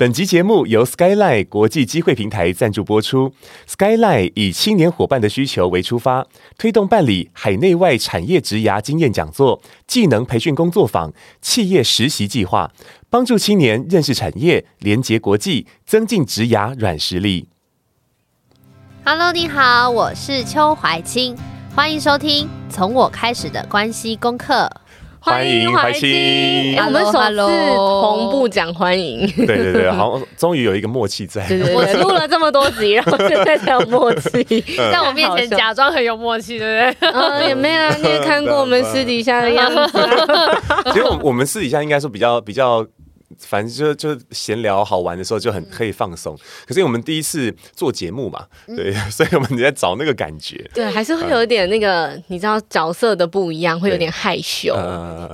本集节目由 Skyline 国际机会平台赞助播出。Skyline 以青年伙伴的需求为出发，推动办理海内外产业职涯经验讲座、技能培训工作坊、企业实习计划，帮助青年认识产业、连结国际、增进职涯软实力。Hello，你好，我是邱怀清，欢迎收听从我开始的关系功课。欢迎怀清，欸，我们首次同步讲欢迎。对对对，好像终于有一个默契在。对对 对，我录了这么多集，然后现在才有默契，在我面前假装很有默契，对不对？嗯，也没有啊，你也看过我们私底下的样子。其实我我们私底下应该说比较比较。反正就就闲聊好玩的时候就很可以放松，可是我们第一次做节目嘛，对，所以我们在找那个感觉，对，还是会有一点那个，你知道角色的不一样，会有点害羞，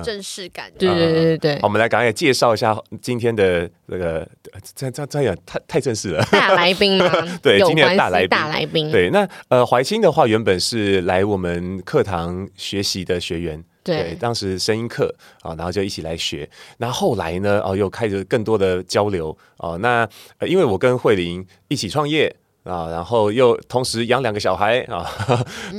正式感，对对对对对。好，我们来赶快介绍一下今天的那个，这这这样太太正式了，大来宾吗？对，今天的大来宾，大来宾。对，那呃，怀清的话原本是来我们课堂学习的学员。对，当时声音课啊，然后就一起来学。那后来呢，哦，又开始更多的交流啊。那因为我跟慧玲一起创业。啊，然后又同时养两个小孩啊，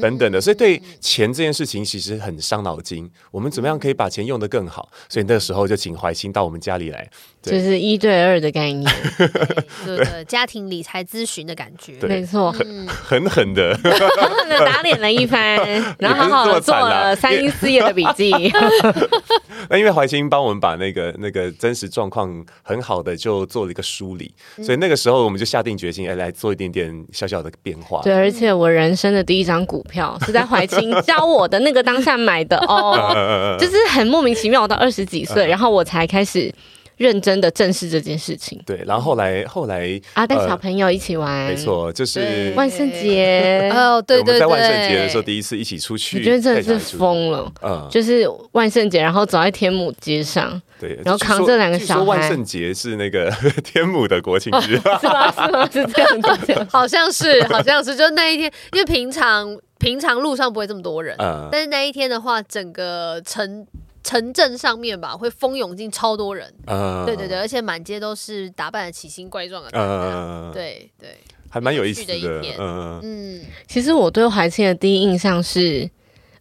等等的，所以对钱这件事情其实很伤脑筋。我们怎么样可以把钱用得更好？所以那个时候就请怀清到我们家里来，就是一对二的概念，这个家庭理财咨询的感觉，没错，狠狠狠的，狠狠的。打脸了一番，然后好好做了三一四页的笔记。那因为怀清帮我们把那个那个真实状况很好的就做了一个梳理，所以那个时候我们就下定决心，哎，来做一点点。点小小的变化，对，而且我人生的第一张股票 是在怀清教我的那个当下买的哦，就是很莫名其妙，我到二十几岁，然后我才开始。认真的正视这件事情。对，然后后来后来啊，带小朋友一起玩，没错，就是万圣节 哦，对对对，在万圣节的时候第一次一起出去，我觉得真的是疯了，嗯，就是万圣节，然后走在天母街上，对，然后扛这两个小孩。万圣节是那个 天母的国庆日，是吧？是吗？是这样子，好像是，好像是，就那一天，因为平常平常路上不会这么多人，嗯，但是那一天的话，整个城。城镇上面吧，会蜂拥进超多人，呃、对对对，而且满街都是打扮的奇形怪状的，呃，对对，还蛮有意思的。的一呃、嗯，其实我对怀庆的第一印象是，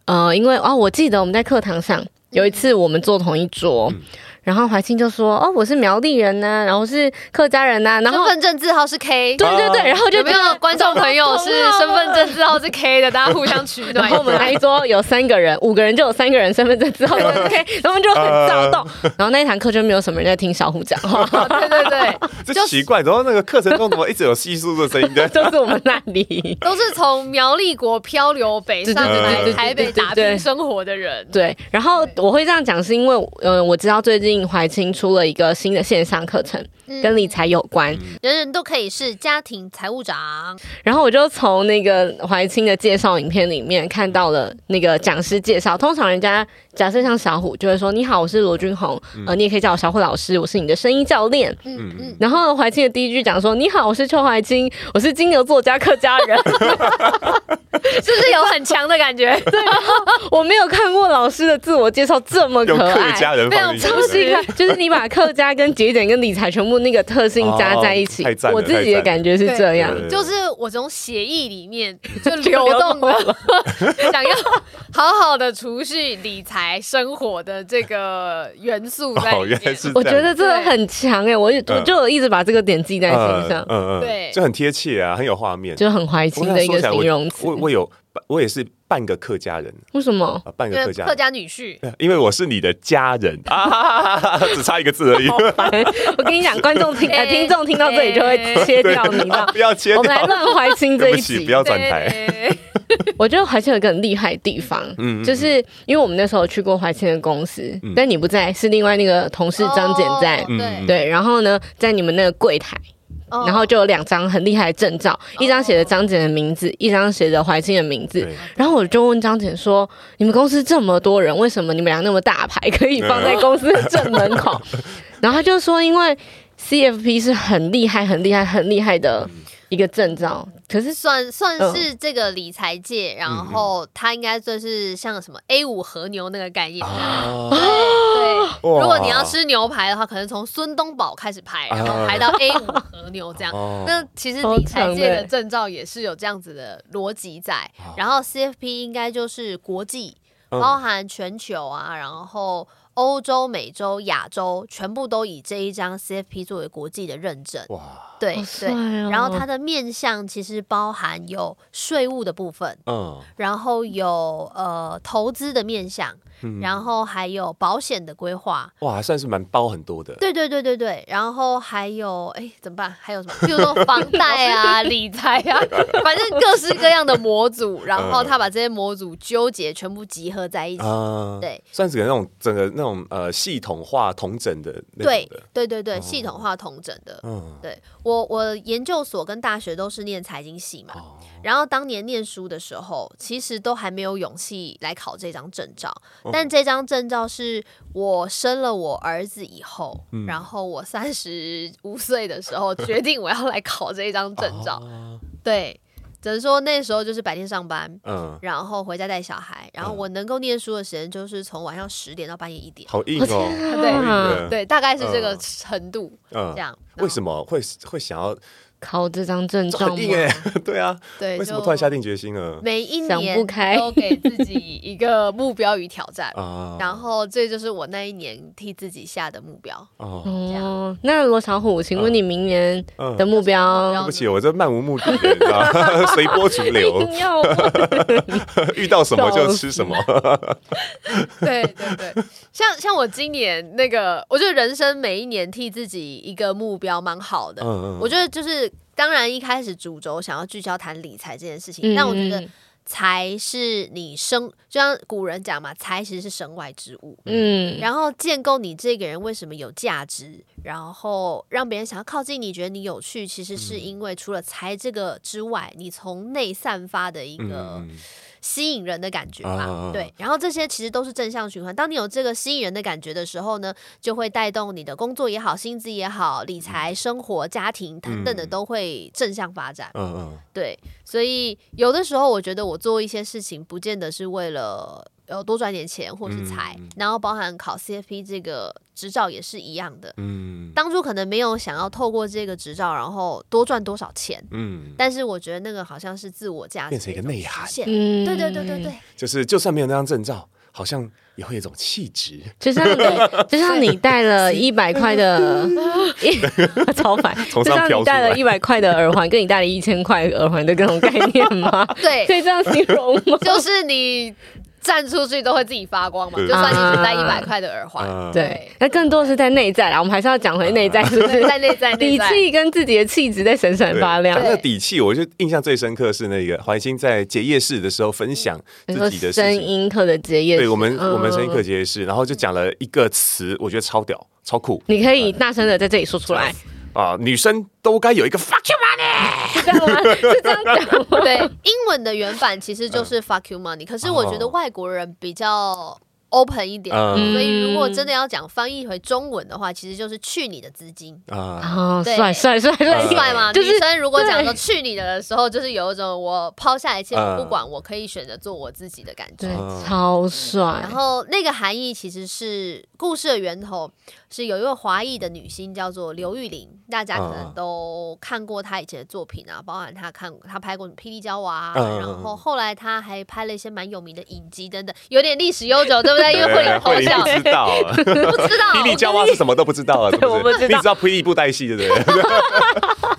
呃，因为啊、哦，我记得我们在课堂上有一次我们坐同一桌。嗯然后怀清就说：“哦，我是苗栗人呐，然后是客家人呐，然后身份证字号是 K，对对对，然后就有没有？观众朋友 是身份证字号是 K 的，大家互相取暖。然后我们那一桌有三个人，五个人就有三个人身份证字号是 K，然后我们就很躁动。然后那一堂课就没有什么人在听小虎讲话，对 对对，这奇怪，然后那个课程中怎么一直有细数的声音？对，就是我们那里，都是从苗栗国漂流北上来台北打拼生活的人。对，然后我会这样讲，是因为呃，我知道最近怀清出了一个新的线上课程，跟理财有关，嗯，人人都可以是家庭财务长。然后我就从那个怀清的介绍影片里面看到了那个讲师介绍。通常人家假设像小虎就会说：“你好，我是罗君宏，呃，你也可以叫我小虎老师，我是你的声音教练。”嗯嗯。然后怀清的第一句讲说：“你好，我是邱怀清，我是金牛座加客家人。”是不是有很强的感觉？对。我没有看过老师的自我介绍这么可爱，客家人非常超细看，就是你把。客家跟节俭跟理财全部那个特性加在一起，哦、我自己的感觉是这样，就是我从协议里面就流动了，想要好好的储蓄理财生活的这个元素在里面。哦、我觉得这个很强哎，我我就一直把这个点记在心上，嗯嗯，对，就很贴切啊，很有画面，就很怀清的一个形容词。我我有。我也是半个客家人，为什么？半个客家客家女婿，因为我是你的家人啊，只差一个字而已。我跟你讲，观众听呃听众听到这里就会切掉你，不要切掉。我们来乱怀清这一集，不要转台。我觉得怀清有个很厉害的地方，嗯，就是因为我们那时候去过怀清的公司，嗯、但你不在，是另外那个同事张简在，哦、对对，然后呢，在你们那个柜台。然后就有两张很厉害的证照，哦、一张写着张简的名字，一张写着怀清的名字。然后我就问张简说：“你们公司这么多人，为什么你们俩那么大牌，可以放在公司的正门口？” 然后他就说：“因为 CFP 是很厉害、很厉害、很厉害的。”一个证照，可是算算是这个理财界，嗯、然后它应该算是像什么 A 五和牛那个概念。啊、对，对如果你要吃牛排的话，可能从孙东宝开始排，然后排到 A 五和牛这样。啊、那其实理财界的证照也是有这样子的逻辑在。啊、然后 CFP 应该就是国际，包含全球啊，然后。欧洲、美洲、亚洲全部都以这一张 CFP 作为国际的认证。哇，对对，哦、然后它的面向其实包含有税务的部分，嗯，然后有呃投资的面向。然后还有保险的规划，哇，还算是蛮包很多的。对对对对对，然后还有哎，怎么办？还有什么？比如说房贷啊、理财啊，反正各式各样的模组，然后他把这些模组纠结全部集合在一起，嗯、对，算是个那种整个那种呃系统化统整的那种的。对对对对，系统化统整的。嗯，对我我研究所跟大学都是念财经系嘛。哦然后当年念书的时候，其实都还没有勇气来考这张证照。但这张证照是我生了我儿子以后，嗯、然后我三十五岁的时候决定我要来考这一张证照。啊、对，只能说那时候就是白天上班，嗯，然后回家带小孩，然后我能够念书的时间就是从晚上十点到半夜一点。好硬哦，对、嗯、对，大概是这个程度，嗯，这样。为什么会会想要？考这张证照吗？对啊，对，为什么突然下定决心了？每一年都给自己一个目标与挑战，然后这就是我那一年替自己下的目标。哦，那罗小虎，请问你明年的目标？对不起，我这漫无目的，随波逐流，遇到什么就吃什么。对对对，像像我今年那个，我觉得人生每一年替自己一个目标蛮好的。嗯嗯，我觉得就是。当然，一开始主轴想要聚焦谈理财这件事情，嗯、但我觉得财是你生，就像古人讲嘛，财其实是身外之物。嗯，然后建构你这个人为什么有价值，然后让别人想要靠近你，觉得你有趣，其实是因为除了财这个之外，你从内散发的一个。嗯吸引人的感觉吧，啊、对，然后这些其实都是正向循环。当你有这个吸引人的感觉的时候呢，就会带动你的工作也好、薪资也好、理财、生活、家庭等等的都会正向发展。嗯嗯，对，所以有的时候我觉得我做一些事情，不见得是为了。有多赚点钱，或是财，嗯、然后包含考 CFP 这个执照也是一样的。嗯，当初可能没有想要透过这个执照，然后多赚多少钱。嗯，但是我觉得那个好像是自我价值变成一个内涵。嗯，对对对对对，就是就算没有那张证照，好像也会有一种气质。就像你，就像你戴了 一百块的，超凡，就像你戴了一百块的耳环，跟你戴了一千块耳环的各种概念吗？对，可以这样形容吗？就是你。站出去都会自己发光嘛，就算你只戴一百块的耳环，对，那更多的是在内在啦。我们还是要讲回内在，是不是？在内在，底气跟自己的气质在闪闪发亮。那个底气，我就印象最深刻是那个怀清在结业式的时候分享自己的声音课的结业式，对我们我们声音课结业式，然后就讲了一个词，我觉得超屌、超酷。你可以大声的在这里说出来。啊，女生都该有一个 fuck you money，是这样吗？是这样讲吗？对，英文的原版其实就是 fuck you money，可是我觉得外国人比较。Open 一点，所以如果真的要讲翻译回中文的话，其实就是去你的资金。啊，帅帅帅帅。帅嘛！女生如果讲说去你的的时候，就是有一种我抛下一切我不管，我可以选择做我自己的感觉，超帅。然后那个含义其实是故事的源头是有一位华裔的女星叫做刘玉玲，大家可能都看过她以前的作品啊，包含她看她拍过《霹雳娇娃》，然后后来她还拍了一些蛮有名的影集等等，有点历史悠久，对 不对？因为会有头像，不知道，不知道，霹雳娇娃是什么都不知道啊，是不是？你知道霹雳布袋戏，对不对？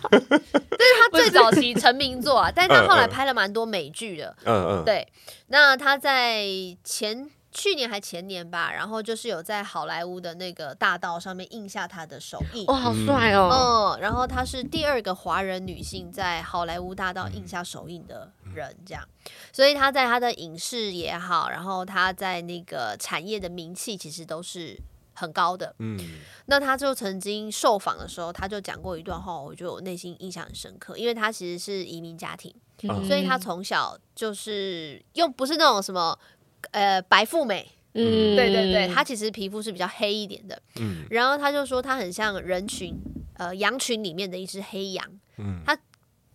这是他最早期成名作啊，但是他后来拍了蛮多美剧的，嗯嗯，对。那他在前。去年还前年吧，然后就是有在好莱坞的那个大道上面印下他的手印，哇，好帅哦！嗯，然后他是第二个华人女性在好莱坞大道印下手印的人这样，所以他在他的影视也好，然后他在那个产业的名气其实都是很高的。嗯，那他就曾经受访的时候，他就讲过一段话，我觉得我内心印象很深刻，因为他其实是移民家庭，嗯、所以他从小就是又不是那种什么呃白富美。嗯，对对对，他其实皮肤是比较黑一点的。嗯，然后他就说他很像人群，呃，羊群里面的一只黑羊。嗯，他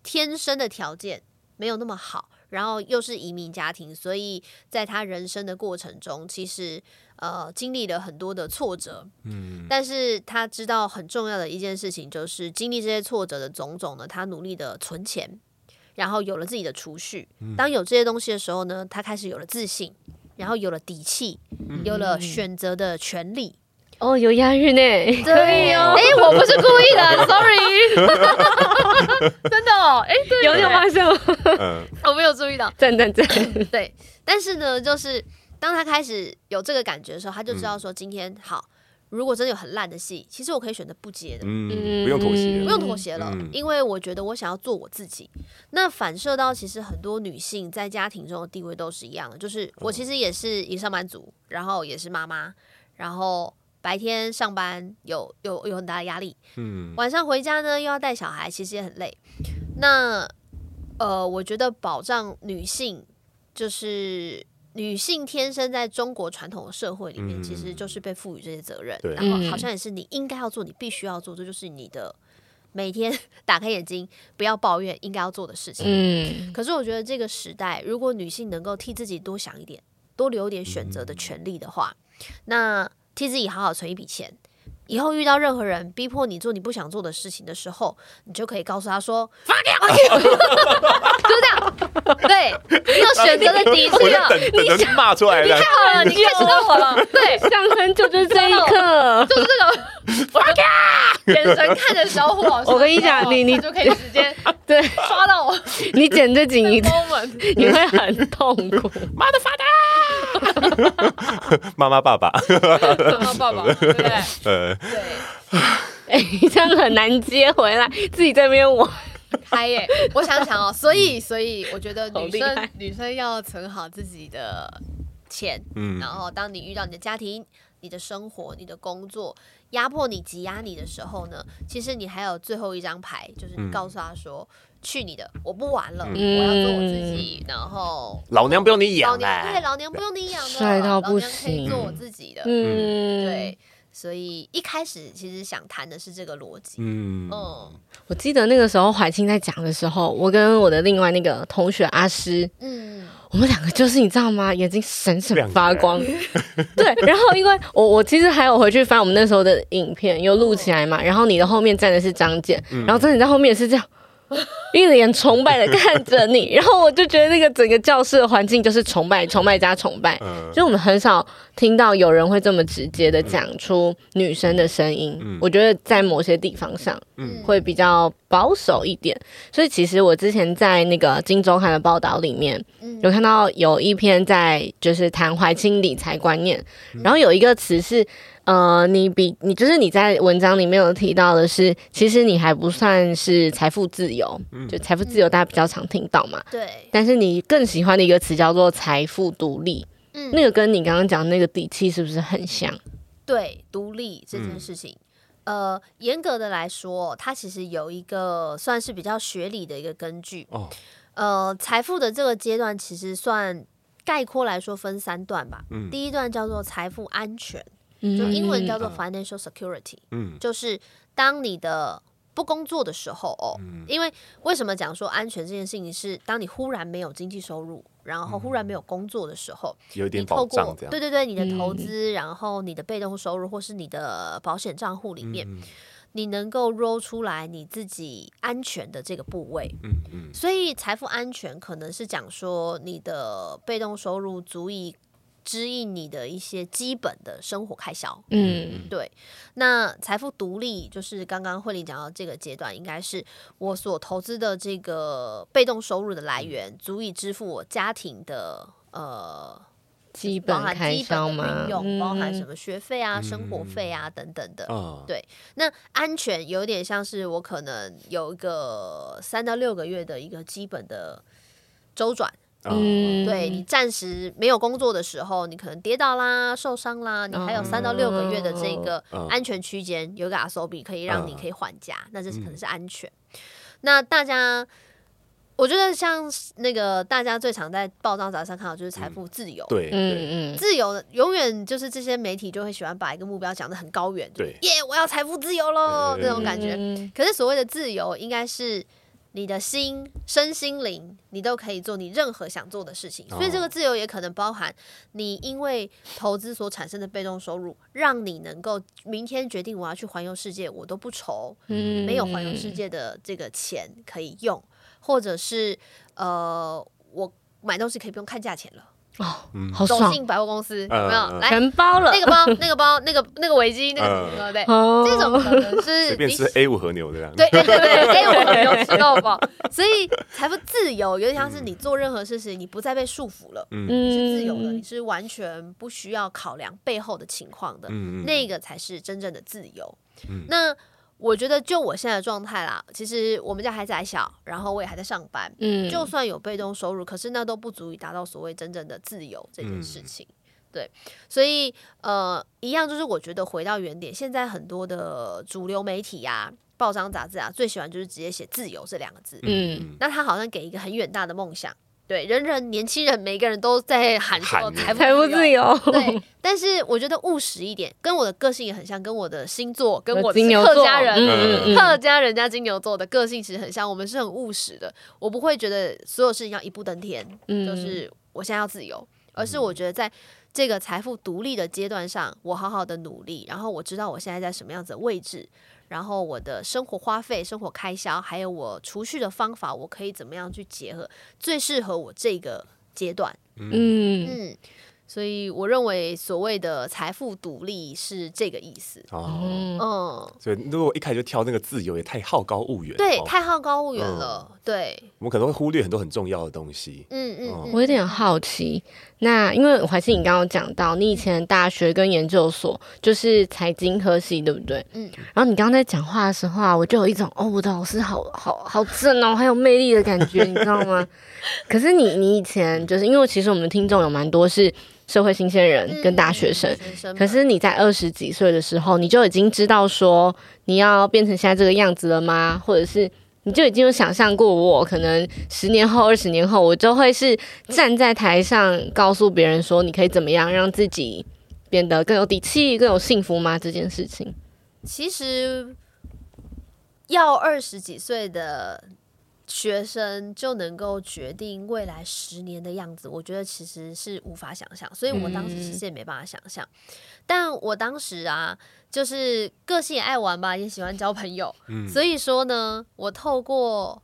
天生的条件没有那么好，然后又是移民家庭，所以在他人生的过程中，其实呃经历了很多的挫折。嗯，但是他知道很重要的一件事情就是经历这些挫折的种种呢，他努力的存钱，然后有了自己的储蓄。当有这些东西的时候呢，他开始有了自信。然后有了底气，有了选择的权利。哦，有押韵呢，对哦。哎，我不是故意的，sorry。真的哦，哎，有点发现吗？我没有注意到。赞赞赞。对，但是呢，就是当他开始有这个感觉的时候，他就知道说今天好。如果真的有很烂的戏，其实我可以选择不接的，嗯，不用妥协，不用妥协了，嗯、因为我觉得我想要做我自己。那反射到其实很多女性在家庭中的地位都是一样的，就是我其实也是一上班族，然后也是妈妈，然后白天上班有有有很大的压力，嗯，晚上回家呢又要带小孩，其实也很累。那呃，我觉得保障女性就是。女性天生在中国传统的社会里面，嗯、其实就是被赋予这些责任，对然后好像也是你应该要做，你必须要做，这就是你的每天 打开眼睛不要抱怨应该要做的事情。嗯，可是我觉得这个时代，如果女性能够替自己多想一点，多留点选择的权利的话，嗯、那替自己好好存一笔钱。以后遇到任何人逼迫你做你不想做的事情的时候，你就可以告诉他说：“发给我。”就这样，对，你有选择的底气了！你等骂出来了，你太好了，你开始跟我了。对，相声就就是这一刻，就是这种发给，眼神看着小虎 老师。我跟你讲，你你就可以直接 对刷到我。你剪这几一 moment，你会很痛苦。妈的，发达！妈妈爸爸，妈妈爸爸，对对？呃。对，哎、欸，这样很难接回来，自己在那边玩嗨耶！我想想哦，所以，所以我觉得女生女生要存好自己的钱，嗯，然后当你遇到你的家庭、你的生活、你的工作压迫你、挤压你的时候呢，其实你还有最后一张牌，就是你告诉他说：“嗯、去你的，我不玩了，嗯、我要做我自己。”然后老娘不用你养，老娘对，老娘不用你养的，帅到不行，老娘可以做我自己的，嗯，对。所以一开始其实想谈的是这个逻辑。嗯，嗯，我记得那个时候怀清在讲的时候，我跟我的另外那个同学阿诗，嗯，我们两个就是你知道吗？眼睛闪闪发光。对，然后因为我我其实还有回去翻我们那时候的影片，有录起来嘛。然后你的后面站的是张健，然后张健在后面也是这样。一脸崇拜的看着你，然后我就觉得那个整个教室的环境就是崇拜、崇拜加崇拜。嗯，就我们很少听到有人会这么直接的讲出女生的声音。嗯，我觉得在某些地方上，嗯，会比较保守一点。所以其实我之前在那个《金周刊》的报道里面，有看到有一篇在就是谈怀清理财观念，然后有一个词是。呃，你比你就是你在文章里面有提到的是，其实你还不算是财富自由，嗯、就财富自由大家比较常听到嘛。对。但是你更喜欢的一个词叫做财富独立，嗯，那个跟你刚刚讲的那个底气是不是很像？对，独立这件事情，嗯、呃，严格的来说，它其实有一个算是比较学理的一个根据。哦。呃，财富的这个阶段其实算概括来说分三段吧。嗯。第一段叫做财富安全。就英文叫做 financial security，嗯，就是当你的不工作的时候哦，嗯、因为为什么讲说安全这件事情是当你忽然没有经济收入，然后忽然没有工作的时候，有点保障这样，对对对，你的投资，嗯、然后你的被动收入或是你的保险账户里面，嗯、你能够 roll 出来你自己安全的这个部位，嗯嗯，所以财富安全可能是讲说你的被动收入足以。支应你的一些基本的生活开销，嗯，对。那财富独立就是刚刚慧玲讲到这个阶段，应该是我所投资的这个被动收入的来源，足以支付我家庭的呃基本开销吗？用包含什么学费啊、嗯、生活费啊等等的。嗯、对。那安全有点像是我可能有一个三到六个月的一个基本的。周转。嗯，对，你暂时没有工作的时候，你可能跌倒啦、受伤啦，你还有三到六个月的这个安全区间，有个阿 s 比可以让你可以缓假，那这是可能是安全。那大家，我觉得像那个大家最常在报章杂志上看到就是财富自由，对，嗯嗯，自由永远就是这些媒体就会喜欢把一个目标讲得很高远，对，耶，我要财富自由喽，这种感觉。可是所谓的自由，应该是。你的心、身心灵，你都可以做你任何想做的事情。所以这个自由也可能包含你因为投资所产生的被动收入，让你能够明天决定我要去环游世界，我都不愁，没有环游世界的这个钱可以用，或者是呃，我买东西可以不用看价钱了。哦，好爽！走进百货公司有没有？来全包了，那个包，那个包，那个那个围巾，那个对，这种可能是 随便吃 A 五和牛这样。对对对对，A 五和牛 吃到饱。所以财富自由有点像是你做任何事情，你不再被束缚了，你是自由的，你是完全不需要考量背后的情况的，那个才是真正的自由。那。我觉得就我现在的状态啦，其实我们家孩子还小，然后我也还在上班，嗯，就算有被动收入，可是那都不足以达到所谓真正的自由这件事情，嗯、对，所以呃，一样就是我觉得回到原点，现在很多的主流媒体呀、啊、报章杂志啊，最喜欢就是直接写自由这两个字，嗯，那他好像给一个很远大的梦想。对，人人年轻人每个人都在喊说财富自由，对。但是我觉得务实一点，跟我的个性也很像，跟我的星座，跟我的 客家人，嗯、客家人家金牛座的个性其实很像。我们是很务实的，我不会觉得所有事情要一步登天，嗯、就是我现在要自由，而是我觉得在这个财富独立的阶段上，我好好的努力，然后我知道我现在在什么样子的位置。然后我的生活花费、生活开销，还有我储蓄的方法，我可以怎么样去结合，最适合我这个阶段？嗯嗯。所以我认为所谓的财富独立是这个意思。哦，嗯，所以如果一开始就挑那个自由，也太好高骛远，对，太好高骛远了，对，我们可能会忽略很多很重要的东西，嗯嗯，我有点好奇，那因为怀歆你刚刚讲到你以前大学跟研究所就是财经科系，对不对？嗯，然后你刚刚在讲话的时候啊，我就有一种哦，我的老师好好好正哦，很有魅力的感觉，你知道吗？可是你你以前就是因为其实我们的听众有蛮多是。社会新鲜人跟大学生，可是你在二十几岁的时候，你就已经知道说你要变成现在这个样子了吗？或者是你就已经有想象过，我可能十年后、二十年后，我就会是站在台上告诉别人说，你可以怎么样让自己变得更有底气、更有幸福吗？这件事情，其实要二十几岁的。学生就能够决定未来十年的样子，我觉得其实是无法想象，所以我当时其实也没办法想象。嗯、但我当时啊，就是个性也爱玩吧，也喜欢交朋友，嗯、所以说呢，我透过。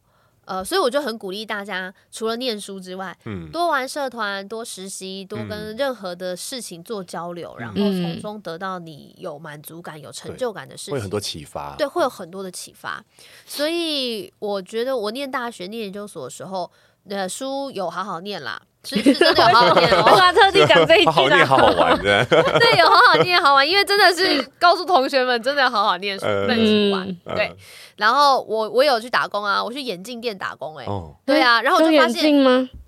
呃，所以我就很鼓励大家，除了念书之外，嗯，多玩社团，多实习，多跟任何的事情做交流，嗯、然后从中得到你有满足感、有成就感的事情，会有很多启发。对，会有很多的启发。所以我觉得我念大学、念研究所的时候，呃，书有好好念啦。是是真的有 好好念哦，我特地讲这一句啦。好念好好 玩的，对，有好好念好玩，因为真的是 告诉同学们，真的要好好念书，认真玩。对，然后我我有去打工啊，我去眼镜店打工，哎，对啊，然后我就发现，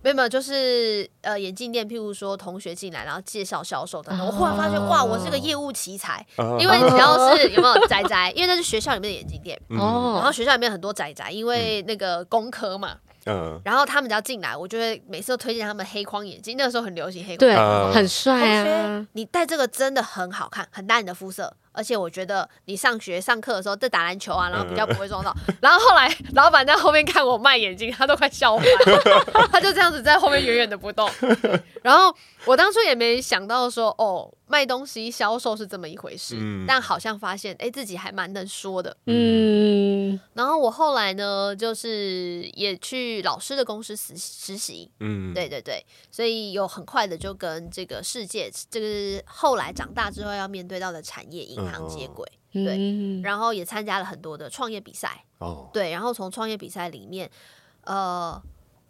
没有没有，就是呃眼镜店，譬如说同学进来，然后介绍销售等等，我忽然发现哇，我是个业务奇才，因为只要是有没有宅宅，因为那是学校里面的眼镜店，哦，然后学校里面很多宅宅，因为那个工科嘛。嗯，然后他们只要进来，我就会每次都推荐他们黑框眼镜。那个时候很流行黑框眼镜，对，很帅啊！你戴这个真的很好看，很搭你的肤色。而且我觉得你上学上课的时候在打篮球啊，然后比较不会撞到。然后后来老板在后面看我卖眼镜，他都快笑翻了。他就这样子在后面远远的不动。然后我当初也没想到说，哦，卖东西销售是这么一回事。嗯、但好像发现，哎，自己还蛮能说的。嗯。然后我后来呢，就是也去老师的公司实实习。嗯。对对对，所以有很快的就跟这个世界，这个后来长大之后要面对到的产业银行接轨，嗯、对，然后也参加了很多的创业比赛，哦，对，然后从创业比赛里面，呃，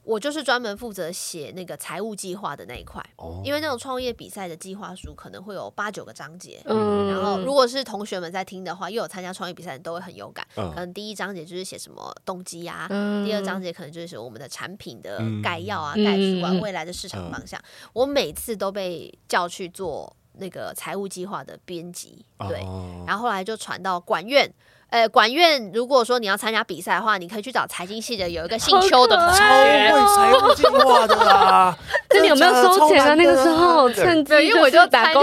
我就是专门负责写那个财务计划的那一块，哦、因为那种创业比赛的计划书可能会有八九个章节，嗯，然后如果是同学们在听的话，又有参加创业比赛的都会很有感，嗯、可能第一章节就是写什么动机啊，嗯、第二章节可能就是写我们的产品的概要啊、概述啊、未来的市场方向，嗯、我每次都被叫去做那个财务计划的编辑，对，哦、然后后来就传到管院。呃，管院如果说你要参加比赛的话，你可以去找财经系的有一个姓邱的同学，超会财务计划的啦。那你有没有收钱啊？那个时候趁机，因为我就打工，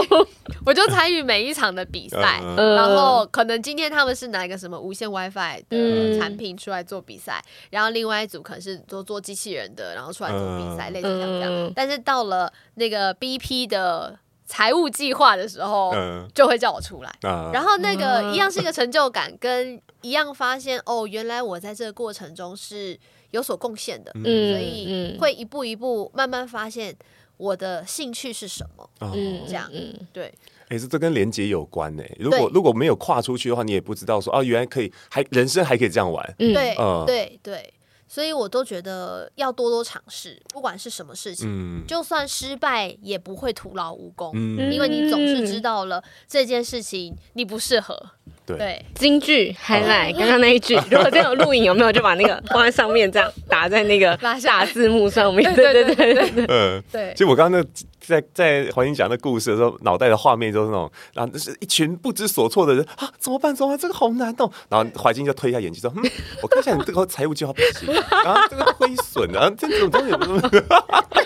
我就参与每一场的比赛。然后可能今天他们是拿一个什么无线 WiFi 的产品出来做比赛，然后另外一组可能是做做机器人的，然后出来做比赛，类似这样。但是到了那个 BP 的。财务计划的时候，就会叫我出来，嗯、然后那个一样是一个成就感，跟一样发现哦，原来我在这个过程中是有所贡献的，嗯、所以会一步一步慢慢发现我的兴趣是什么，嗯，这样，嗯，对，哎，这这跟连接有关呢。如果如果没有跨出去的话，你也不知道说啊，原来可以，还人生还可以这样玩，对，嗯、对，对。所以我都觉得要多多尝试，不管是什么事情，嗯、就算失败也不会徒劳无功，嗯、因为你总是知道了这件事情你不适合。对，金句还来，刚刚那一句，如果真有录影，有没有就把那个放在上面，这样打在那个 大字幕上面。对对对对，嗯，对。其实我刚刚那在在怀英讲那故事的时候，脑袋的画面就是那种，然后就是一群不知所措的人啊，怎么办？怎么办？这个好难哦。然后怀金就推一下眼镜说：“嗯，我看一下你这个财务计划表行，然后这个亏损，然后这种东西，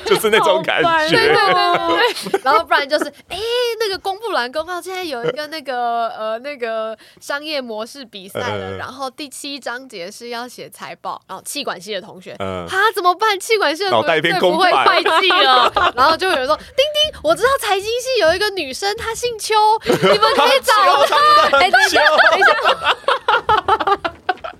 就是那种感觉。”对对对对。然后不然就是，哎，那个公布栏公告现在有一个那个呃那个。商业模式比赛了，然后第七章节是要写财报，然后气管系的同学，啊，怎么办？气管系的同学最不会会计了，然后就有人说：“丁丁，我知道财经系有一个女生，她姓邱，你们可以找她。” 哎，等一下，等一下，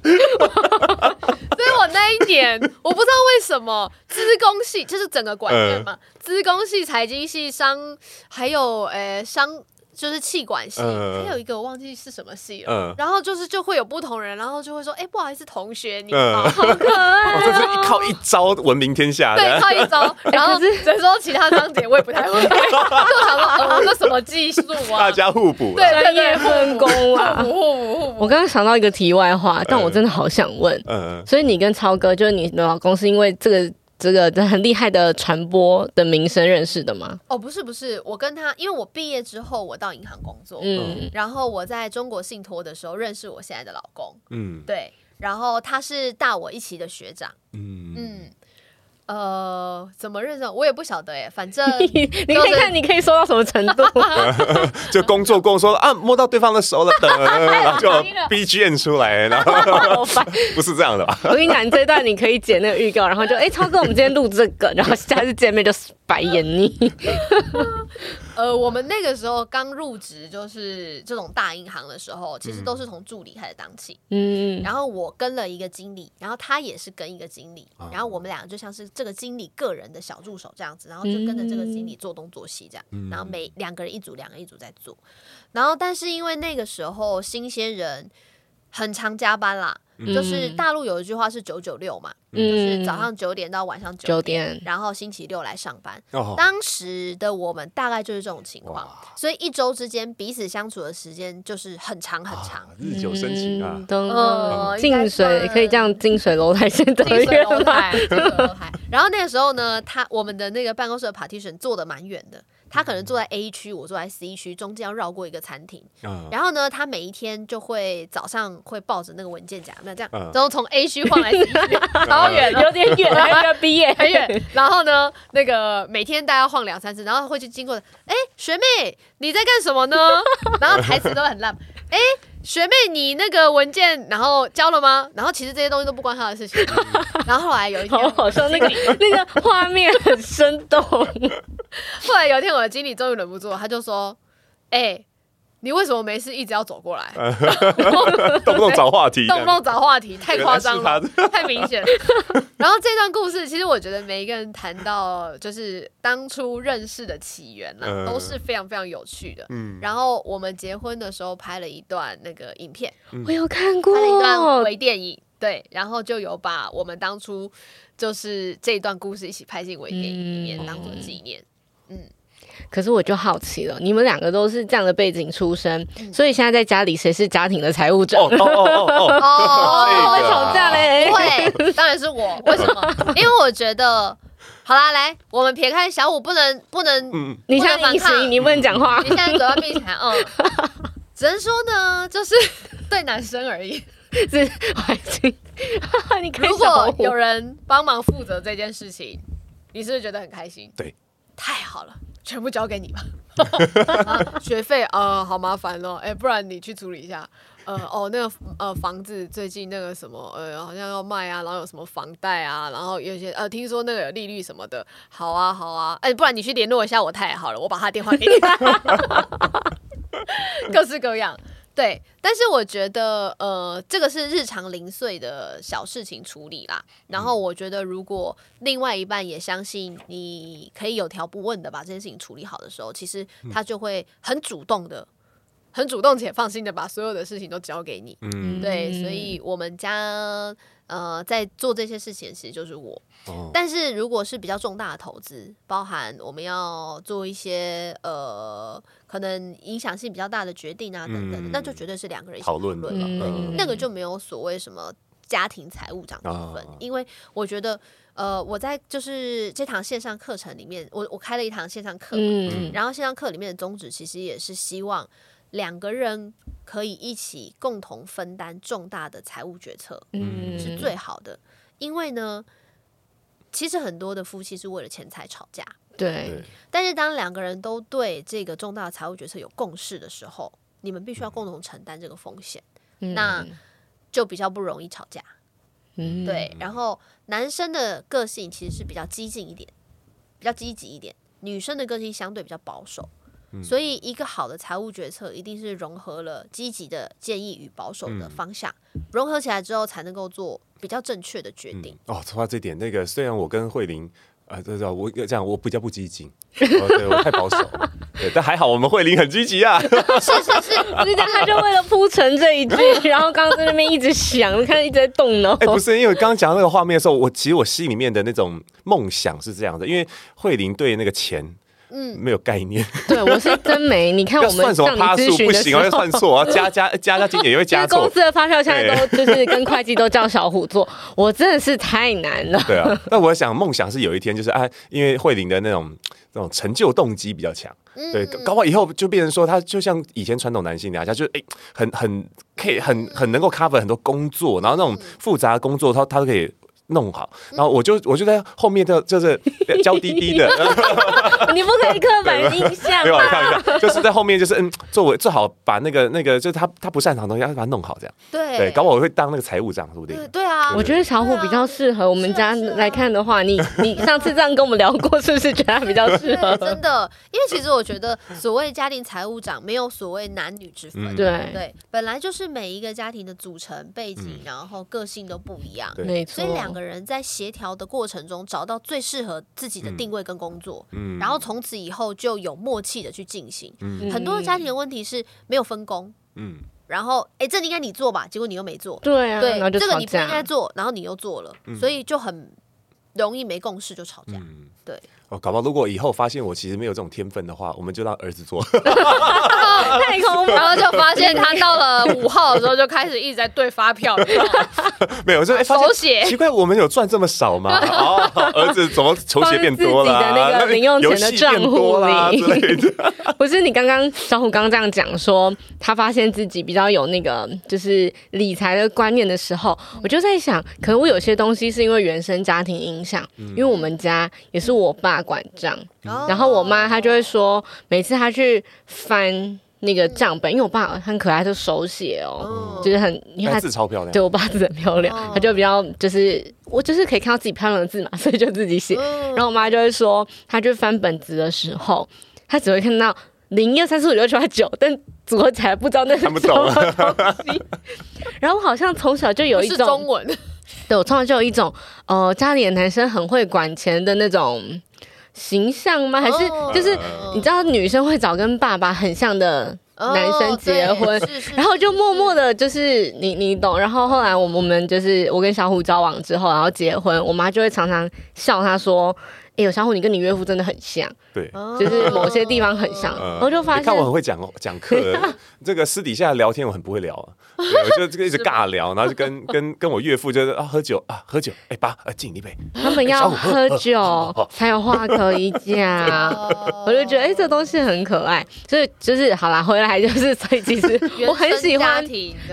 所以我那一年，我不知道为什么资工系就是整个管院嘛，资工系、财经系、商还有诶商。就是气管系，还有一个我忘记是什么系了。然后就是就会有不同人，然后就会说：“哎，不好意思，同学，你好，好可 爱。”这是靠一招闻名天下，对，靠一招。然后所以说其他章节我也不太会，就想说：“呃，那什么技术啊？”大家互补，对，专业分工啊，互补互补。我刚刚想到一个题外话，但我真的好想问，嗯，所以你跟超哥，就是你的老公，是因为这个。这个很厉害的传播的名声认识的吗？哦，不是不是，我跟他，因为我毕业之后我到银行工作，嗯，然后我在中国信托的时候认识我现在的老公，嗯，对，然后他是大我一期的学长，嗯嗯。呃，怎么认识？我也不晓得哎，反正 你可以看，你可以说到什么程度？就工作跟我说啊，摸到对方的手了，然后就 BGM 出来，然后不是这样的吧？我跟你讲，这段你可以剪那个预告，然后就哎，超哥，我们今天录这个，然后下次见面就白眼你。呃，我们那个时候刚入职，就是这种大银行的时候，其实都是从助理开始当起。嗯，然后我跟了一个经理，然后他也是跟一个经理，然后我们两个就像是这个经理个人的小助手这样子，然后就跟着这个经理做东做西这样，然后每两个人一组，两个一组在做。然后，但是因为那个时候新鲜人很常加班啦。就是大陆有一句话是九九六嘛，就是早上九点到晚上九点，然后星期六来上班。当时的我们大概就是这种情况，所以一周之间彼此相处的时间就是很长很长，日久生情啊。嗯，近水可以这样，近水楼台先得月。然后那个时候呢，他我们的那个办公室的 partition 坐的蛮远的。他可能坐在 A 区，我坐在 C 区，中间要绕过一个餐厅。嗯、然后呢，他每一天就会早上会抱着那个文件夹，那这样，嗯、然后从 A 区晃来 C 区，好远，有点远，还要毕业，很远。然后呢，那个每天大概晃两三次，然后会去经过的。哎，学妹，你在干什么呢？然后台词都很烂。哎。学妹，你那个文件然后交了吗？然后其实这些东西都不关他的事情。然后后来有一天，好像那个那个画面很生动。后来有一天，我的经理终于忍不住了，他就说：“哎、欸。”你为什么没事一直要走过来？动不动找话题，动不动找话题，太夸张了，太明显。然后这段故事，其实我觉得每一个人谈到就是当初认识的起源呢，都是非常非常有趣的。嗯。然后我们结婚的时候拍了一段那个影片，我有看过，拍了一段微电影。对，然后就有把我们当初就是这一段故事一起拍进微电影里面，当做纪念。嗯，可是我就好奇了，你们两个都是这样的背景出身，所以现在在家里谁是家庭的财务长？哦哦哦哦哦，会吵架嘞？不会，当然是我。为什么？因为我觉得。好啦，来，我们撇开小五不能不能，嗯，你现在反你不能讲话，你现在嘴巴闭起来，嗯，只能说呢，就是对男生而已是环境。你如果有人帮忙负责这件事情，你是不是觉得很开心？对，太好了，全部交给你吧。啊、学费啊、呃，好麻烦哦，哎、欸，不然你去处理一下。呃哦，那个呃房子最近那个什么呃好像要卖啊，然后有什么房贷啊，然后有些呃听说那个有利率什么的，好啊好啊，哎、欸，不然你去联络一下我太太好了，我把他电话给你，各式各样，对，但是我觉得呃这个是日常零碎的小事情处理啦，然后我觉得如果另外一半也相信你可以有条不紊的把这件事情处理好的时候，其实他就会很主动的。很主动且放心的把所有的事情都交给你，嗯，对，所以我们家呃在做这些事情，其实就是我。哦，但是如果是比较重大的投资，包含我们要做一些呃可能影响性比较大的决定啊等等，嗯，那就绝对是两个人一起讨论了，嗯，那个就没有所谓什么家庭财务长的部分，哦，因为我觉得呃我在就是这堂线上课程里面，我我开了一堂线上课，嗯，然后线上课里面的宗旨其实也是希望。两个人可以一起共同分担重大的财务决策，嗯，是最好的。因为呢，其实很多的夫妻是为了钱财吵架，对。但是当两个人都对这个重大的财务决策有共识的时候，你们必须要共同承担这个风险，嗯，那就比较不容易吵架。嗯，对。然后男生的个性其实是比较激进一点，比较积极一点；女生的个性相对比较保守。所以，一个好的财务决策一定是融合了积极的建议与保守的方向，嗯、融合起来之后，才能够做比较正确的决定。嗯、哦，说到这点，那个虽然我跟慧玲啊，这、呃、叫我这样，我比较不激进，哦、对我太保守，对，但还好我们慧玲很积极啊。是 是是，我跟你讲，他就为了铺陈这一句，然后刚刚在那边一直想，看一直在动脑。哎、欸，不是，因为刚刚讲那个画面的时候，我其实我心里面的那种梦想是这样的，因为慧玲对那个钱。嗯，没有概念。对，我是真没。你看我们算什么趴数不行，我要算错要！加加加加今年也会加错。公司的发票现在都就是跟会计都叫小虎做，我真的是太难了。对啊，那我想梦想是有一天就是啊，因为慧玲的那种那种成就动机比较强，对，搞完以后就变成说他就像以前传统男性那样，就哎很很可以很很能够 cover 很多工作，然后那种复杂的工作他他都可以。弄好，然后我就我就在后面的就是娇滴滴的，你不可以刻板印象。没有，看一下，就是在后面就是嗯，作为最好把那个那个就是他他不擅长的东西，要把它弄好，这样。对。对，搞不好我会当那个财务长，对不对？对啊，我觉得小虎比较适合我们家来看的话，你你上次这样跟我们聊过，是不是觉得他比较适合？真的，因为其实我觉得所谓家庭财务长没有所谓男女之分，对。对，本来就是每一个家庭的组成背景，然后个性都不一样，没错，所以两个。人在协调的过程中，找到最适合自己的定位跟工作，嗯，然后从此以后就有默契的去进行。嗯，很多的家庭的问题是没有分工，嗯，然后哎，这应该你做吧，结果你又没做，对啊，对，这个你不应该做，然后你又做了，所以就很容易没共识就吵架，对。哦，搞不好如果以后发现我其实没有这种天分的话，我们就让儿子做。太空，然后就发现他到了五号的时候就开始一直在对发票。没有，就哎，手写奇怪，我们有赚这么少吗？哦，儿子怎么球鞋变多了？的那个零用钱的账户里。不是你刚刚小虎刚刚这样讲说，他发现自己比较有那个就是理财的观念的时候，我就在想，可能我有些东西是因为原生家庭影响，因为我们家也是我爸。管账，然后我妈她就会说，每次她去翻那个账本，因为我爸很可爱，就手写哦，就是很，因为他字超漂亮，对我爸字很漂亮，他就比较就是我就是可以看到自己漂亮的字嘛，所以就自己写。然后我妈就会说，她去翻本子的时候，她只会看到零一二三四五六七八九，但组合起来不知道那是什么东西。然后我好像从小就有一种中文，对我从小就有一种，呃，家里的男生很会管钱的那种。形象吗？还是就是你知道女生会找跟爸爸很像的男生结婚，哦、然后就默默的，就是你你懂。然后后来我们我们就是我跟小虎交往之后，然后结婚，我妈就会常常笑他说。哎呦，小虎，你跟你岳父真的很像，对，就是某些地方很像。我就发现，看我很会讲讲课，这个私底下聊天我很不会聊啊，我就这个一直尬聊，然后就跟跟跟我岳父就是啊喝酒啊喝酒，哎爸啊敬一杯。他们要喝酒 才有话可以讲，我就觉得哎这东西很可爱，所以就是好啦，回来就是所以其实我很喜欢，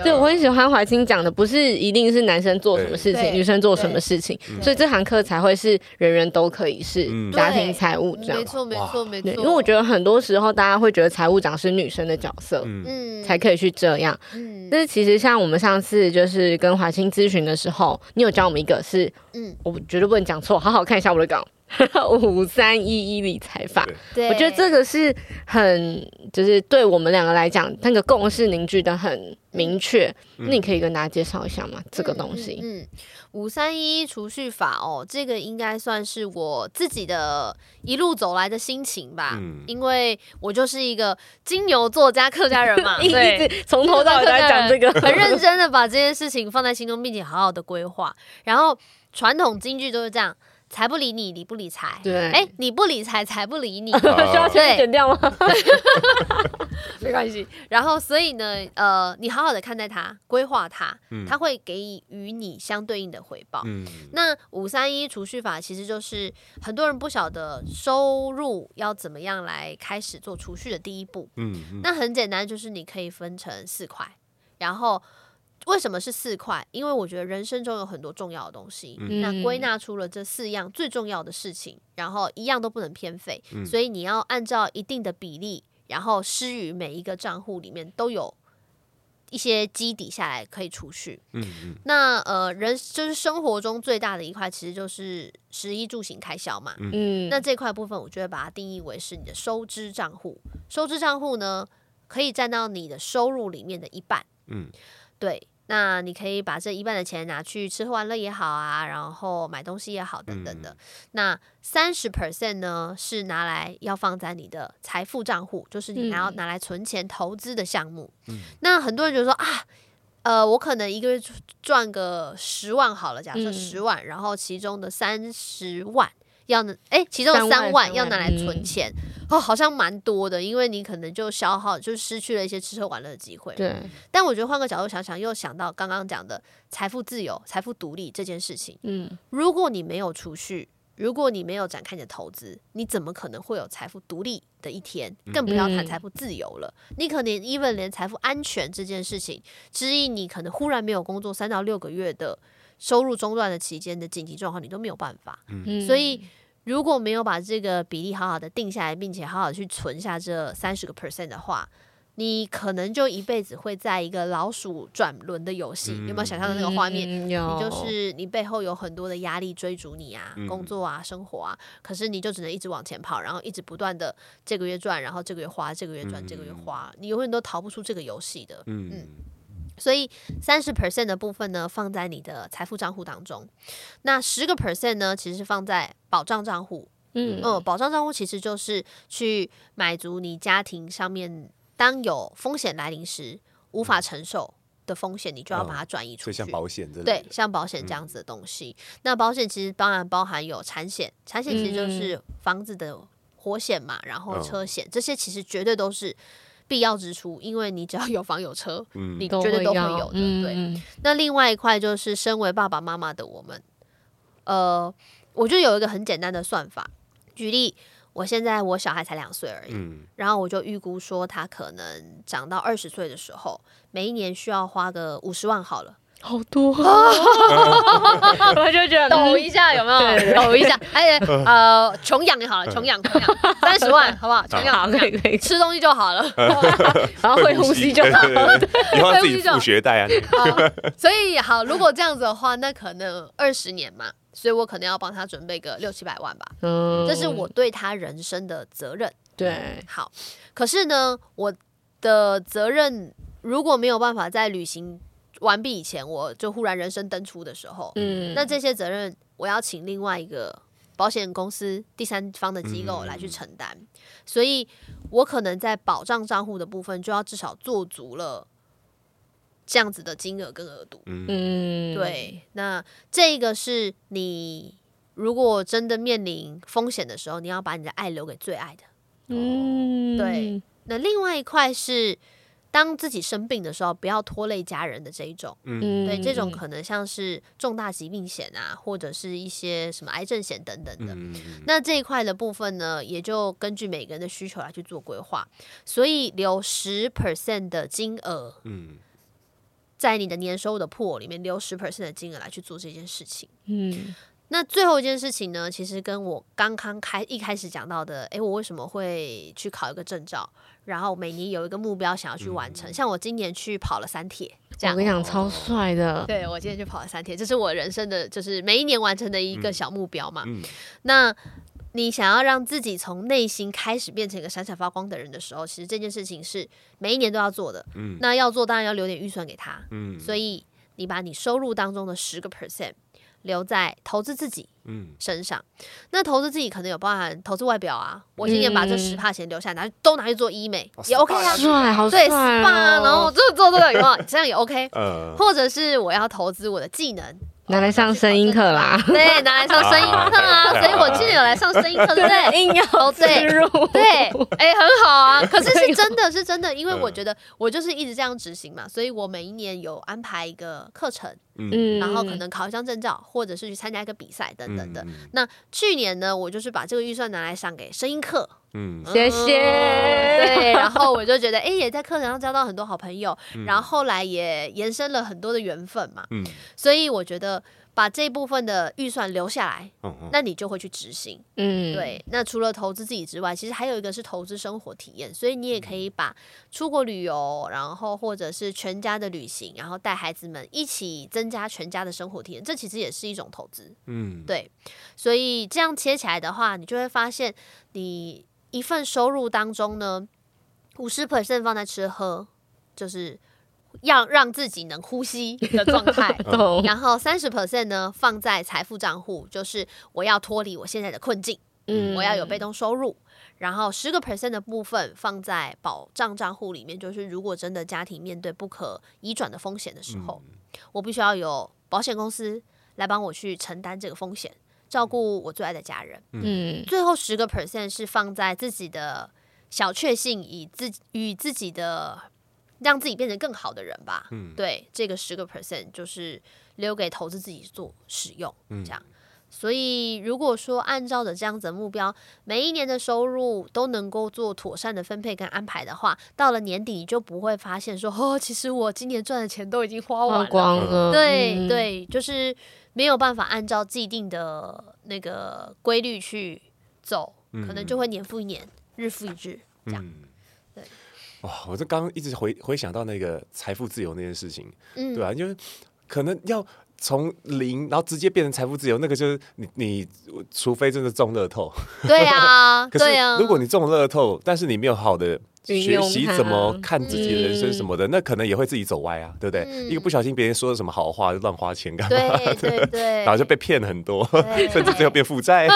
对，我很喜欢怀清讲的，不是一定是男生做什么事情，女生做什么事情，所以这堂课才会是人人都可以。是家庭财务长，没错没错没错。因为我觉得很多时候大家会觉得财务长是女生的角色，嗯，才可以去这样。嗯，但是其实像我们上次就是跟华清咨询的时候，你有教我们一个是，嗯，我绝对不能讲错，好好看一下我的稿。五三一一理财法，我觉得这个是很，就是对我们两个来讲，那个共识凝聚的很明确。那、嗯、你可以跟大家介绍一下吗？嗯、这个东西，嗯，五三一一储蓄法哦，这个应该算是我自己的一路走来的心情吧。嗯，因为我就是一个金牛座加客家人嘛，对，从头到尾在讲这个，很认真的把这件事情放在心中，并且好好的规划。然后传统京剧都是这样。财不理你，理不理财。对，哎，你不理财，财不理你。需要剪剪掉吗？没关系。然后，所以呢，呃，你好好的看待它，规划它，它会给予你相对应的回报。嗯。那五三一储蓄法其实就是很多人不晓得收入要怎么样来开始做储蓄的第一步。嗯。那很简单，就是你可以分成四块，然后。为什么是四块？因为我觉得人生中有很多重要的东西，嗯、那归纳出了这四样最重要的事情，然后一样都不能偏废，嗯、所以你要按照一定的比例，然后施于每一个账户里面都有一些基底下来可以储蓄。嗯嗯。那呃，人就是生活中最大的一块，其实就是食衣住行开销嘛。嗯。那这块部分，我就会把它定义为是你的收支账户。收支账户呢，可以占到你的收入里面的一半。嗯。对，那你可以把这一半的钱拿去吃喝玩乐也好啊，然后买东西也好，等等的。嗯、那三十 percent 呢，是拿来要放在你的财富账户，就是你还要拿来存钱投资的项目。嗯、那很多人就说啊，呃，我可能一个月赚个十万好了，假设十万，嗯、然后其中的三十万。要呢，哎，其中有三万要拿来存钱，哦，好像蛮多的，因为你可能就消耗，就失去了一些吃喝玩乐的机会。对，但我觉得换个角度想想，又想到刚刚讲的财富自由、财富独立这件事情。嗯，如果你没有储蓄，如果你没有展开你的投资，你怎么可能会有财富独立的一天？更不要谈财富自由了。嗯、你可能 even 连财富安全这件事情，之一你可能忽然没有工作三到六个月的收入中断的期间的紧急状况，你都没有办法。嗯，所以。如果没有把这个比例好好的定下来，并且好好去存下这三十个 percent 的话，你可能就一辈子会在一个老鼠转轮的游戏。嗯、有没有想象的那个画面？嗯、你就是你背后有很多的压力追逐你啊，嗯、工作啊，生活啊，可是你就只能一直往前跑，然后一直不断的这个月赚，然后这个月花，这个月赚，这个月花，你永远都逃不出这个游戏的。嗯。嗯所以三十 percent 的部分呢，放在你的财富账户当中。那十个 percent 呢，其实是放在保障账户。嗯，嗯，保障账户其实就是去满足你家庭上面当有风险来临时无法承受的风险，你就要把它转移出去。像保险这对，像保险这样子的东西。嗯、那保险其实当然包含有产险，产险其实就是房子的火险嘛，然后车险、嗯、这些其实绝对都是。必要支出，因为你只要有房有车，嗯、你绝对都会有的。嗯、对，那另外一块就是身为爸爸妈妈的我们，呃，我就有一个很简单的算法。举例，我现在我小孩才两岁而已，嗯、然后我就预估说他可能长到二十岁的时候，每一年需要花个五十万好了。好多，我就觉得抖一下有没有？抖一下，而且 呃，穷养就好了，穷养穷养，三十万好不好？穷养可以可以，吃东西就好了，然后会呼吸就好。了，以后自己付学贷啊。所以好，如果这样子的话，那可能二十年嘛，所以我可能要帮他准备个六七百万吧。嗯，这是我对他人生的责任。对，好，可是呢，我的责任如果没有办法在履行。完毕以前，我就忽然人生登出的时候，嗯，那这些责任我要请另外一个保险公司第三方的机构来去承担，嗯、所以我可能在保障账户的部分就要至少做足了这样子的金额跟额度。嗯，对，那这个是你如果真的面临风险的时候，你要把你的爱留给最爱的。嗯，对。那另外一块是。当自己生病的时候，不要拖累家人的这一种，嗯，对，这种可能像是重大疾病险啊，或者是一些什么癌症险等等的。嗯、那这一块的部分呢，也就根据每个人的需求来去做规划。所以留十 percent 的金额，嗯，在你的年收入的 pool 里面留十 percent 的金额来去做这件事情，嗯。那最后一件事情呢，其实跟我刚刚开一开始讲到的，诶，我为什么会去考一个证照，然后每年有一个目标想要去完成，嗯、像我今年去跑了三铁，这样我跟你讲超帅的。对，我今年去跑了三铁，这是我人生的就是每一年完成的一个小目标嘛。嗯嗯、那你想要让自己从内心开始变成一个闪闪发光的人的时候，其实这件事情是每一年都要做的。嗯，那要做当然要留点预算给他。嗯，所以你把你收入当中的十个 percent。留在投资自己身上，嗯、那投资自己可能有包含投资外表啊。嗯、我今年把这十帕钱留下来，拿都拿去做医美，哦、也 OK 啊，帅，好帅、哦，对，SPA，然后做做这个以后，这样也 OK。呃、或者是我要投资我的技能。拿来上声音课啦，对，拿来上声音课啊，所以我今年有来上声音课，对不对？硬要对，对，哎，很好啊。可是是真的是真的，因为我觉得我就是一直这样执行嘛，所以我每一年有安排一个课程，嗯，然后可能考一张证照，或者是去参加一个比赛等等的。那去年呢，我就是把这个预算拿来上给声音课，嗯，谢谢。对，然后我就觉得，哎，也在课程上交到很多好朋友，然后后来也延伸了很多的缘分嘛，嗯，所以我觉得。把这部分的预算留下来，嗯嗯，那你就会去执行。嗯，对。那除了投资自己之外，其实还有一个是投资生活体验，所以你也可以把出国旅游，然后或者是全家的旅行，然后带孩子们一起增加全家的生活体验，这其实也是一种投资。嗯，对。所以这样切起来的话，你就会发现，你一份收入当中呢，五十 percent 放在吃喝，就是。要让自己能呼吸的状态，然后三十 percent 呢放在财富账户，就是我要脱离我现在的困境，嗯，我要有被动收入，然后十个 percent 的部分放在保障账户里面，就是如果真的家庭面对不可移转的风险的时候，我必须要有保险公司来帮我去承担这个风险，照顾我最爱的家人，嗯，最后十个 percent 是放在自己的小确幸，以自与自己的。让自己变成更好的人吧。嗯，对，这个十个 percent 就是留给投资自己做使用，嗯，这样。所以如果说按照着这样子的目标，每一年的收入都能够做妥善的分配跟安排的话，到了年底你就不会发现说，哦，其实我今年赚的钱都已经花完了。花光了。对、嗯、对，就是没有办法按照既定的那个规律去走，可能就会年复一年，日复一日这样。嗯哇！我这刚刚一直回回想到那个财富自由那件事情，嗯，对吧？就是可能要从零，然后直接变成财富自由，那个就是你你，除非真的中乐透，对啊，可是如果你中乐透，但是你没有好的学习怎么看自己的人生什么的，那可能也会自己走歪啊，对不对？一个不小心别人说了什么好话，就乱花钱干嘛？对对对，然后就被骗很多，甚至最后变负债，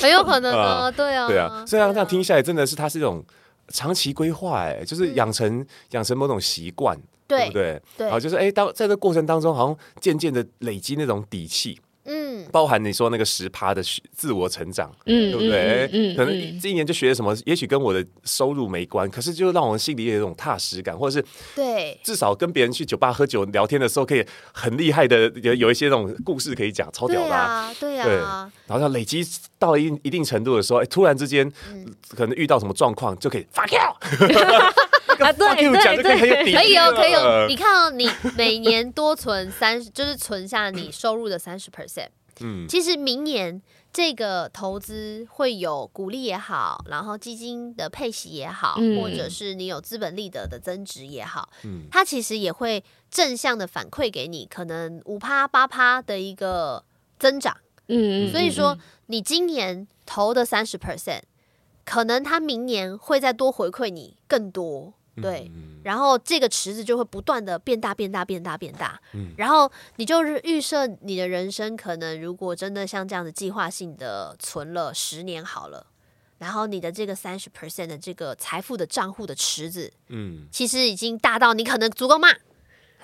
很有可能啊，对啊，对啊。虽然这样听下来，真的是它是一种。长期规划，哎，就是养成养、嗯、成某种习惯，对，对不对？对，然后就是哎，当在这个过程当中，好像渐渐的累积那种底气，嗯，包含你说那个十趴的自我成长，嗯，对不对？嗯，嗯，可能这一年就学了什么，也许跟我的收入没关，可是就让我心里有一种踏实感，或者是对，至少跟别人去酒吧喝酒聊天的时候，可以很厉害的有有一些那种故事可以讲，超屌吧？对呀，对呀，然后要累积到一一定程度的时候，哎，突然之间。嗯可能遇到什么状况就可以 fuck you，啊对对对，可以哦可以哦，你看哦，你每年多存三十，就是存下你收入的三十 percent，嗯，其实明年这个投资会有股利也好，然后基金的配息也好，嗯、或者是你有资本利得的增值也好，嗯，它其实也会正向的反馈给你，可能五趴八趴的一个增长，嗯，所以说你今年投的三十 percent。可能他明年会再多回馈你更多，对，然后这个池子就会不断的变大、变大、变大、变大。嗯，然后你就是预设你的人生可能，如果真的像这样子计划性的存了十年好了，然后你的这个三十 percent 的这个财富的账户的池子，嗯，其实已经大到你可能足够骂。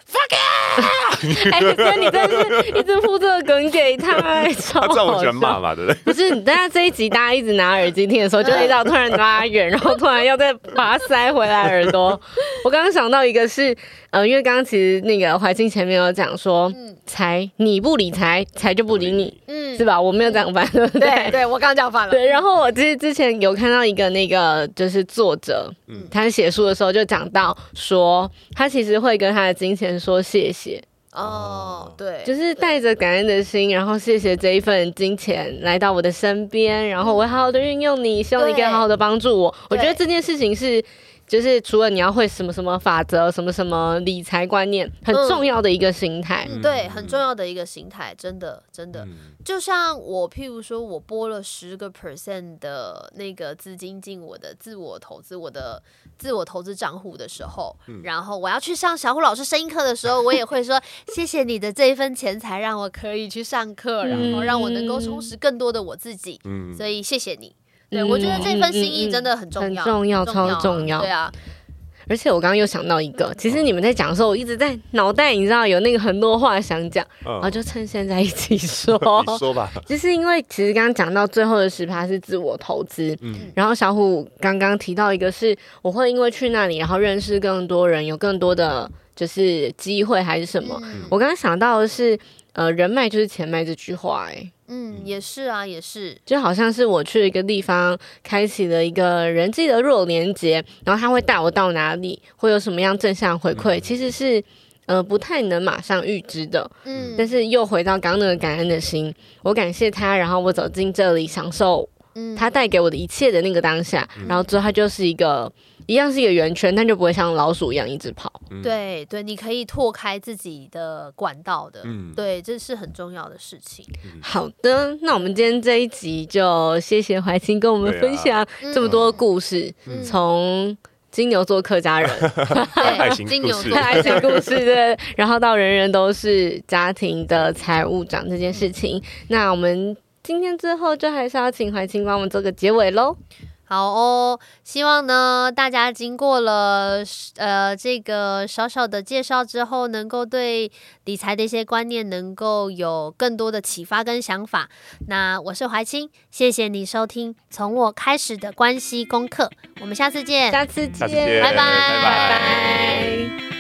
Fuck it！哎，所以你真是一直铺这个梗给他，他知道我喜欢骂嘛，对不对？不是，大家这一集大家一直拿耳机听的时候，就一到突然拉远，然后突然要再把它塞回来耳朵。我刚刚想到一个是，呃，因为刚刚其实那个怀清前面有讲说，财你不理财，财就不理你，嗯，是吧？我没有这样翻，对不对？对，对我刚刚讲反了。对，然后我其实之前有看到一个那个就是作者，嗯，他写书的时候就讲到说，他其实会跟他的金钱。说谢谢哦，对，就是带着感恩的心，然后谢谢这一份金钱来到我的身边，然后我会好好的运用你，希望你可以好好的帮助我。我觉得这件事情是。就是除了你要会什么什么法则，什么什么理财观念，很重要的一个心态。嗯，对，很重要的一个心态，真的真的。就像我，譬如说我拨了十个 percent 的那个资金进我的自我投资，我的自我投资账户的时候，然后我要去上小虎老师声音课的时候，我也会说谢谢你的这一份钱财，让我可以去上课，然后让我能够充实更多的我自己。嗯，所以谢谢你。对，我觉得这份心意真的很重要，很重要，超重要。对啊，而且我刚刚又想到一个，其实你们在讲的时候，我一直在脑袋，你知道有那个很多话想讲，然后就趁现在一起说。你说吧。就是因为其实刚刚讲到最后的十趴是自我投资，嗯，然后小虎刚刚提到一个是，我会因为去那里，然后认识更多人，有更多的就是机会还是什么。我刚刚想到的是，呃，人脉就是钱脉这句话，哎。嗯，也是啊，也是，就好像是我去一个地方，开启了一个人际的弱连接，然后他会带我到哪里，会有什么样正向回馈，嗯、其实是呃不太能马上预知的。嗯，但是又回到刚刚那个感恩的心，我感谢他，然后我走进这里，享受他带给我的一切的那个当下，嗯、然后之后他就是一个。一样是一个圆圈，但就不会像老鼠一样一直跑。嗯、对对，你可以拓开自己的管道的。嗯，对，这是很重要的事情。好的，那我们今天这一集就谢谢怀清跟我们分享这么多故事，从金牛座客家人，对，金牛座爱情故事，对，然后到人人都是家庭的财务长这件事情。那我们今天最后就还是要请怀清帮我们做个结尾喽。好哦，希望呢，大家经过了呃这个小小的介绍之后，能够对理财的一些观念能够有更多的启发跟想法。那我是怀清，谢谢你收听从我开始的关系功课，我们下次见，下次见，拜拜。拜拜。